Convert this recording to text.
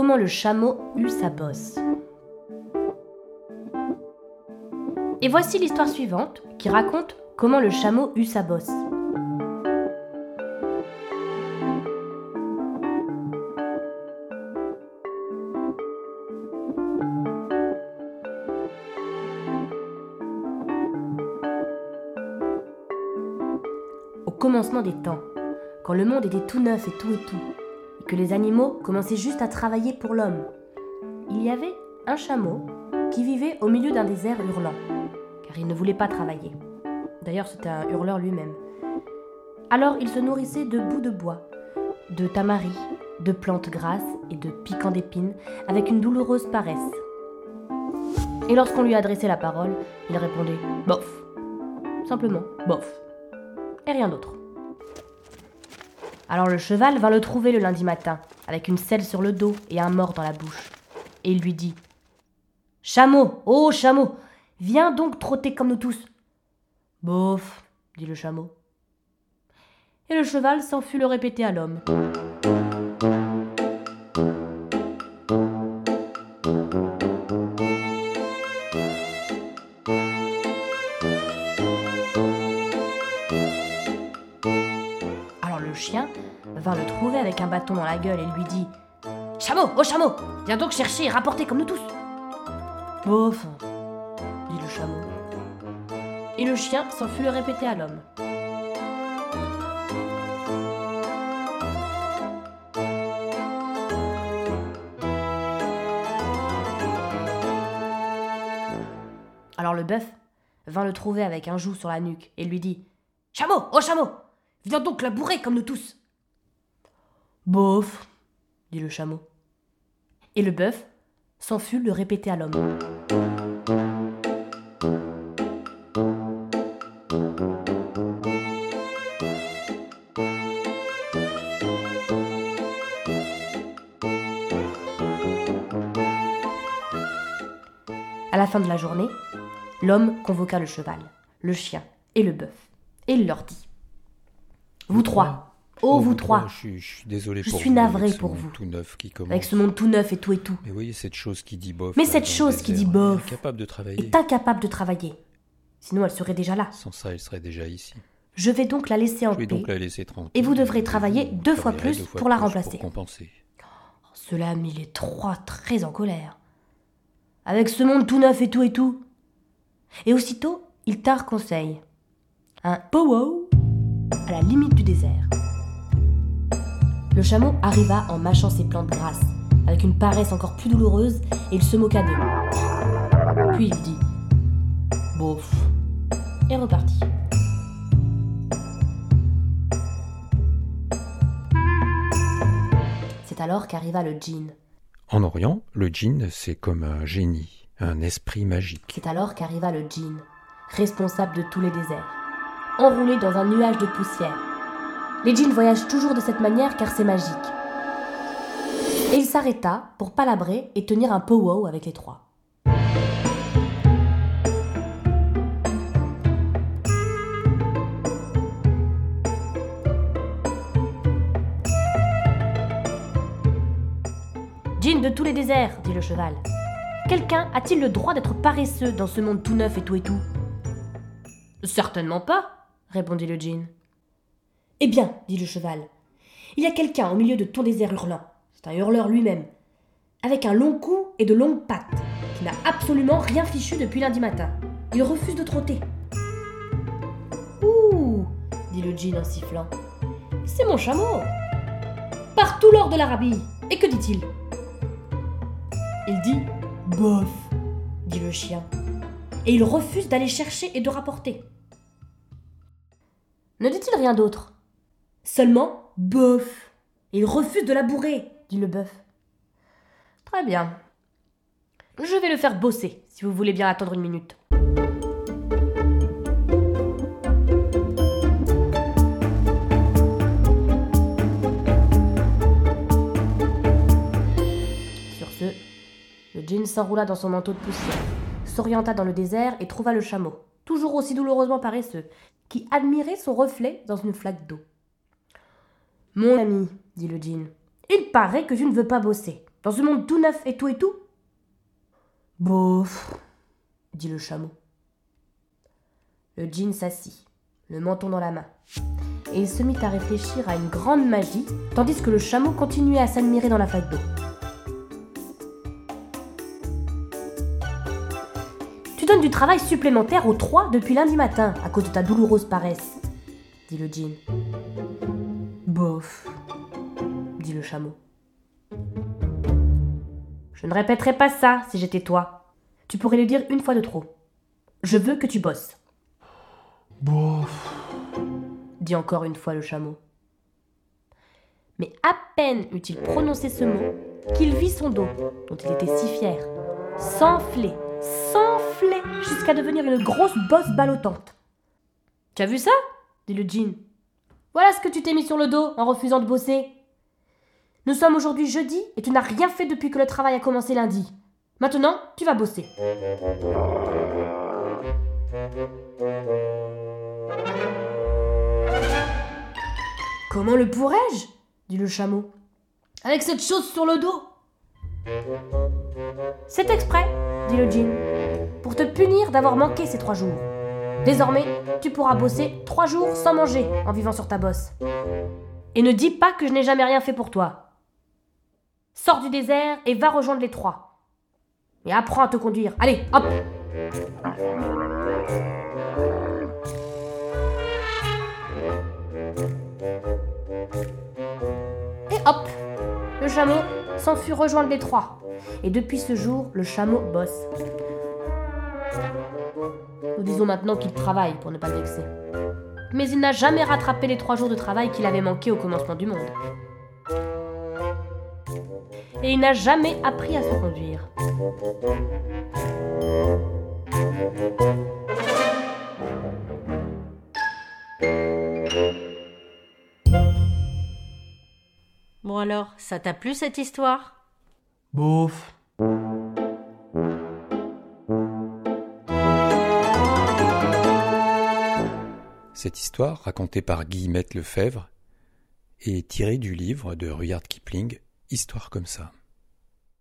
Comment le chameau eut sa bosse. Et voici l'histoire suivante qui raconte comment le chameau eut sa bosse. Au commencement des temps, quand le monde était tout neuf et tout et tout, les animaux commençaient juste à travailler pour l'homme, il y avait un chameau qui vivait au milieu d'un désert hurlant, car il ne voulait pas travailler. D'ailleurs, c'était un hurleur lui-même. Alors il se nourrissait de bouts de bois, de tamaris, de plantes grasses et de piquants d'épines, avec une douloureuse paresse. Et lorsqu'on lui adressait la parole, il répondait bof. Simplement bof. Et rien d'autre. Alors le cheval vint le trouver le lundi matin, avec une selle sur le dos et un mort dans la bouche. Et il lui dit Chameau, oh chameau, viens donc trotter comme nous tous. Bof, dit le chameau. Et le cheval s'en fut le répéter à l'homme. Vint le trouver avec un bâton dans la gueule et lui dit Chameau, oh chameau, viens donc chercher et rapporter comme nous tous. Bof, dit le chameau. Et le chien s'en fut le répéter à l'homme. Alors le bœuf vint le trouver avec un joug sur la nuque et lui dit Chameau, oh chameau, viens donc la bourrer comme nous tous. Bof, dit le chameau. Et le bœuf s'en fut le répéter à l'homme. À la fin de la journée, l'homme convoqua le cheval, le chien et le bœuf, et il leur dit Vous trois, oh vous trois, Je, suis- je suis désolé Je pour suis vous, navré avec ce pour monde vous. tout neuf qui commence. avec ce monde tout neuf et tout et tout, Mais voyez cette chose qui dit bof. Mais cette chose qui dit est bof Incapable de travailler. est incapable de travailler. Sinon, elle serait déjà là. Sans ça, elle serait déjà ici. Je vais donc la laisser en Je vais paix. donc la laisser tranquille. Et vous devrez travailler Vous deux fois plus deux fois pour la remplacer. Pour compenser. Cela a mis les trois très en colère. Avec ce monde tout neuf et tout et tout. Et aussitôt, ils tinrent conseil. Un pow à la limite du désert. Le chameau arriva en mâchant ses plantes grasses, avec une paresse encore plus douloureuse, et il se moqua d'eux. Puis il dit Bof, et repartit. C'est alors qu'arriva le djinn. En Orient, le djinn, c'est comme un génie, un esprit magique. C'est alors qu'arriva le djinn, responsable de tous les déserts, enroulé dans un nuage de poussière. Les djinns voyagent toujours de cette manière car c'est magique. Et il s'arrêta pour palabrer et tenir un pow-wow avec les trois. Djinn de tous les déserts, dit le cheval. Quelqu'un a-t-il le droit d'être paresseux dans ce monde tout neuf et tout et tout? Certainement pas, répondit le djinn. Eh bien, dit le cheval, il y a quelqu'un au milieu de ton désert hurlant. C'est un hurleur lui-même, avec un long cou et de longues pattes, qui n'a absolument rien fichu depuis lundi matin. Il refuse de trotter. Ouh, dit le djinn en sifflant. C'est mon chameau. Partout l'or de l'Arabie. Et que dit-il? Il dit Bof, dit le chien. Et il refuse d'aller chercher et de rapporter. Ne dit-il rien d'autre? Seulement bof. Il refuse de la bourrer, dit le bœuf. Très bien. Je vais le faire bosser, si vous voulez bien attendre une minute. Sur ce, le djinn s'enroula dans son manteau de poussière, s'orienta dans le désert et trouva le chameau, toujours aussi douloureusement paresseux, qui admirait son reflet dans une flaque d'eau. Mon ami, dit le djinn, il paraît que tu ne veux pas bosser. Dans ce monde tout neuf et tout et tout Bof, dit le chameau. Le djinn s'assit, le menton dans la main, et il se mit à réfléchir à une grande magie, tandis que le chameau continuait à s'admirer dans la flaque d'eau. Tu donnes du travail supplémentaire aux trois depuis lundi matin à cause de ta douloureuse paresse, dit le djinn. Dit le chameau. Je ne répéterai pas ça si j'étais toi. Tu pourrais le dire une fois de trop. Je veux que tu bosses. Bof. dit encore une fois le chameau. Mais à peine eut-il prononcé ce mot qu'il vit son dos, dont il était si fier, s'enfler, s'enfler jusqu'à devenir une grosse bosse ballottante. Tu as vu ça? dit le djinn. Voilà ce que tu t'es mis sur le dos en refusant de bosser. Nous sommes aujourd'hui jeudi et tu n'as rien fait depuis que le travail a commencé lundi. Maintenant, tu vas bosser. Comment le pourrais-je? dit le chameau. Avec cette chose sur le dos. C'est exprès, dit le djinn, pour te punir d'avoir manqué ces trois jours. Désormais, tu pourras bosser trois jours sans manger en vivant sur ta bosse. Et ne dis pas que je n'ai jamais rien fait pour toi. Sors du désert et va rejoindre les trois. Et apprends à te conduire. Allez, hop Et hop Le chameau s'en fut rejoindre les trois. Et depuis ce jour, le chameau bosse. Nous disons maintenant qu'il travaille pour ne pas le vexer. Mais il n'a jamais rattrapé les trois jours de travail qu'il avait manqué au commencement du monde. Et il n'a jamais appris à se conduire. Bon alors, ça t'a plu cette histoire? Bof. Cette histoire, racontée par Guillemette Lefebvre, est tirée du livre de Rudyard Kipling, Histoire comme ça.